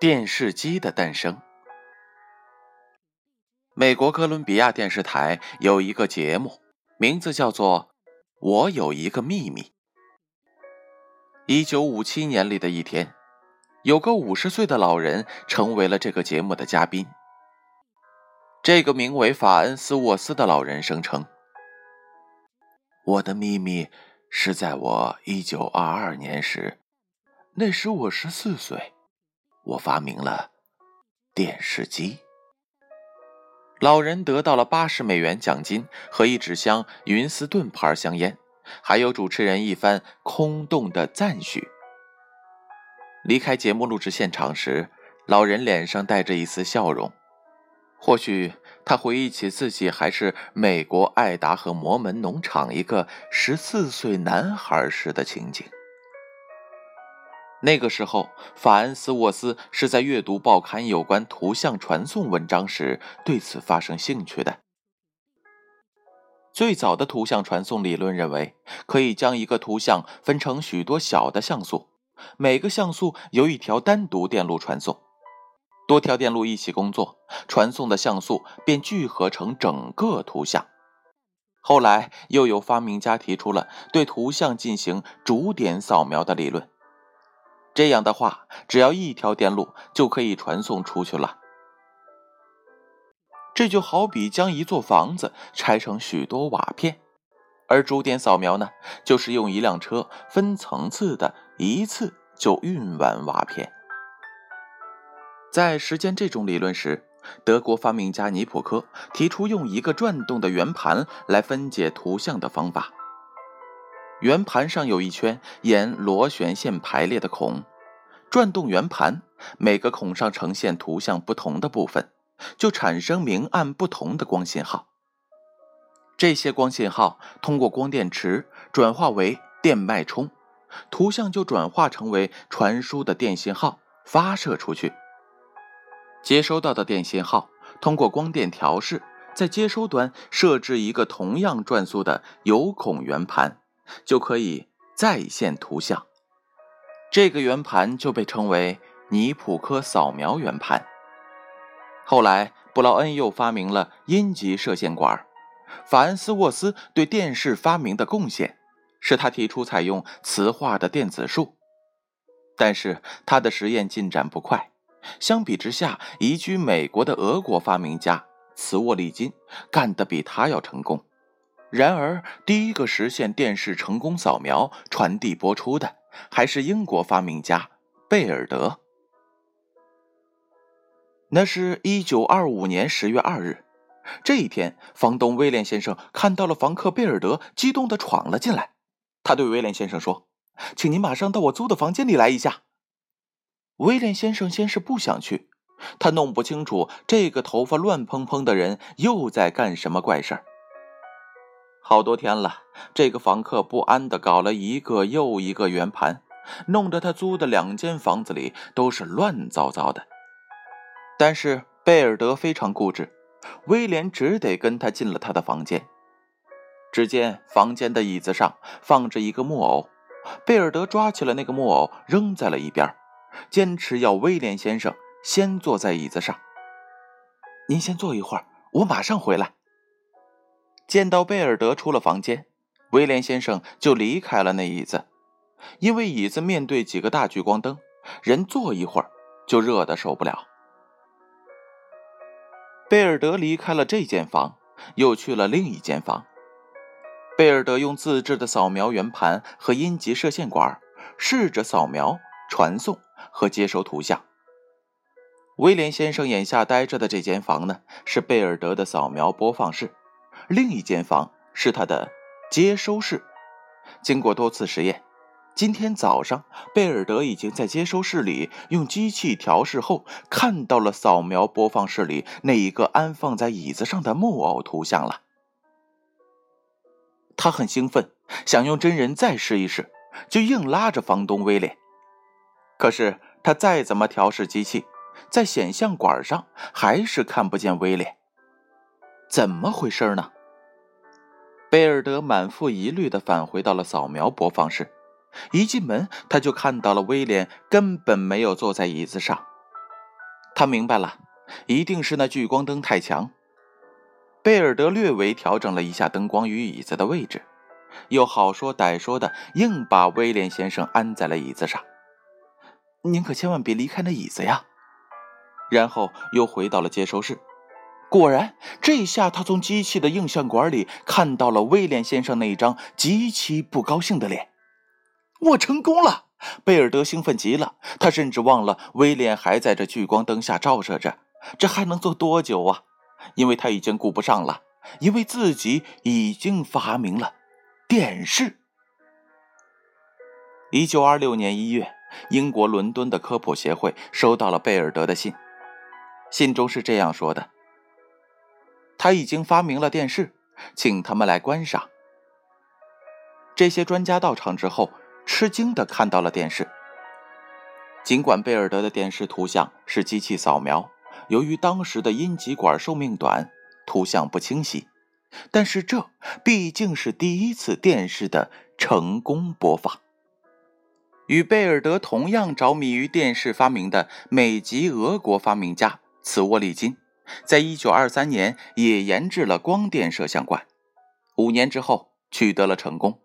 电视机的诞生。美国哥伦比亚电视台有一个节目，名字叫做《我有一个秘密》。一九五七年里的一天，有个五十岁的老人成为了这个节目的嘉宾。这个名为法恩斯沃斯的老人声称：“我的秘密是在我一九二二年时，那时我十四岁。”我发明了电视机。老人得到了八十美元奖金和一纸箱云斯顿牌香烟，还有主持人一番空洞的赞许。离开节目录制现场时，老人脸上带着一丝笑容。或许他回忆起自己还是美国爱达荷摩门农场一个十四岁男孩时的情景。那个时候，法恩斯沃斯是在阅读报刊有关图像传送文章时对此发生兴趣的。最早的图像传送理论认为，可以将一个图像分成许多小的像素，每个像素由一条单独电路传送，多条电路一起工作，传送的像素便聚合成整个图像。后来又有发明家提出了对图像进行逐点扫描的理论。这样的话，只要一条电路就可以传送出去了。这就好比将一座房子拆成许多瓦片，而逐点扫描呢，就是用一辆车分层次的一次就运完瓦片。在实践这种理论时，德国发明家尼普科提出用一个转动的圆盘来分解图像的方法。圆盘上有一圈沿螺旋线排列的孔，转动圆盘，每个孔上呈现图像不同的部分，就产生明暗不同的光信号。这些光信号通过光电池转化为电脉冲，图像就转化成为传输的电信号，发射出去。接收到的电信号通过光电调试，在接收端设置一个同样转速的有孔圆盘。就可以再现图像，这个圆盘就被称为尼普科扫描圆盘。后来，布劳恩又发明了阴极射线管。法恩斯沃斯对电视发明的贡献，是他提出采用磁化的电子束。但是他的实验进展不快，相比之下，移居美国的俄国发明家茨沃利金干得比他要成功。然而，第一个实现电视成功扫描、传递、播出的，还是英国发明家贝尔德。那是一九二五年十月二日，这一天，房东威廉先生看到了房客贝尔德，激动地闯了进来。他对威廉先生说：“请您马上到我租的房间里来一下。”威廉先生先是不想去，他弄不清楚这个头发乱蓬蓬的人又在干什么怪事儿。好多天了，这个房客不安地搞了一个又一个圆盘，弄得他租的两间房子里都是乱糟糟的。但是贝尔德非常固执，威廉只得跟他进了他的房间。只见房间的椅子上放着一个木偶，贝尔德抓起了那个木偶扔在了一边，坚持要威廉先生先坐在椅子上。您先坐一会儿，我马上回来。见到贝尔德出了房间，威廉先生就离开了那椅子，因为椅子面对几个大聚光灯，人坐一会儿就热得受不了。贝尔德离开了这间房，又去了另一间房。贝尔德用自制的扫描圆盘和阴极射线管，试着扫描、传送和接收图像。威廉先生眼下待着的这间房呢，是贝尔德的扫描播放室。另一间房是他的接收室。经过多次实验，今天早上贝尔德已经在接收室里用机器调试后，看到了扫描播放室里那一个安放在椅子上的木偶图像了。他很兴奋，想用真人再试一试，就硬拉着房东威廉。可是他再怎么调试机器，在显像管上还是看不见威廉。怎么回事呢？贝尔德满腹疑虑地返回到了扫描播放室，一进门他就看到了威廉根本没有坐在椅子上，他明白了，一定是那聚光灯太强。贝尔德略微调整了一下灯光与椅子的位置，又好说歹说的硬把威廉先生安在了椅子上。您可千万别离开那椅子呀！然后又回到了接收室。果然，这下他从机器的映像管里看到了威廉先生那一张极其不高兴的脸。我成功了！贝尔德兴奋极了，他甚至忘了威廉还在这聚光灯下照射着。这还能做多久啊？因为他已经顾不上了，因为自己已经发明了电视。一九二六年一月，英国伦敦的科普协会收到了贝尔德的信，信中是这样说的：“他已经发明了电视，请他们来观赏。”这些专家到场之后，吃惊的看到了电视。尽管贝尔德的电视图像是机器扫描。由于当时的阴极管寿命短，图像不清晰，但是这毕竟是第一次电视的成功播放。与贝尔德同样着迷于电视发明的美籍俄国发明家茨沃利金，在一九二三年也研制了光电摄像管，五年之后取得了成功。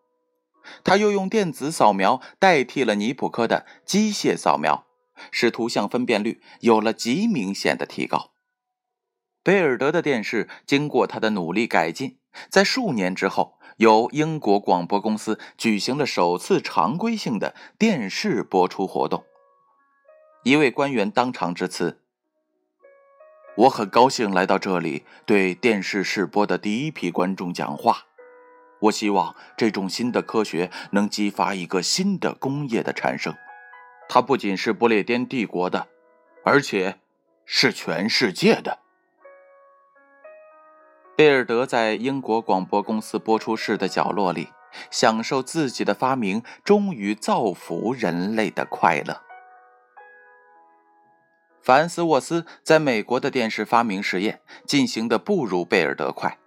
他又用电子扫描代替了尼普科的机械扫描。使图像分辨率有了极明显的提高。贝尔德的电视经过他的努力改进，在数年之后，由英国广播公司举行了首次常规性的电视播出活动。一位官员当场致辞：“我很高兴来到这里，对电视试播的第一批观众讲话。我希望这种新的科学能激发一个新的工业的产生。”它不仅是不列颠帝国的，而且是全世界的。贝尔德在英国广播公司播出室的角落里，享受自己的发明终于造福人类的快乐。法恩斯沃斯在美国的电视发明实验进行的不如贝尔德快。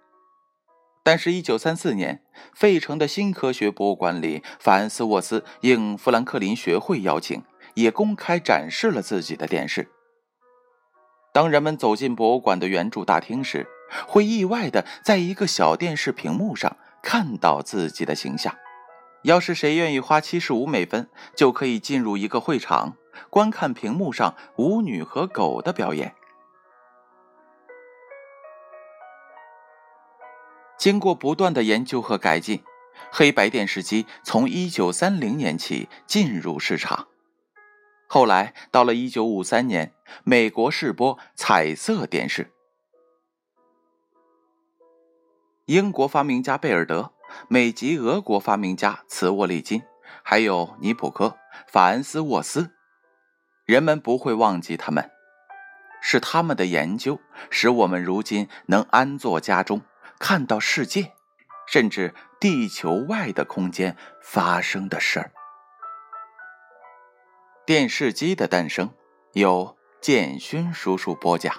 但是，一九三四年，费城的新科学博物馆里，法恩斯沃斯应富兰克林学会邀请，也公开展示了自己的电视。当人们走进博物馆的圆柱大厅时，会意外的在一个小电视屏幕上看到自己的形象。要是谁愿意花七十五美分，就可以进入一个会场，观看屏幕上舞女和狗的表演。经过不断的研究和改进，黑白电视机从1930年起进入市场。后来到了1953年，美国试播彩色电视。英国发明家贝尔德、美籍俄国发明家茨沃利金，还有尼普科、法恩斯沃斯，人们不会忘记他们，是他们的研究使我们如今能安坐家中。看到世界，甚至地球外的空间发生的事儿。电视机的诞生，由建勋叔叔播讲。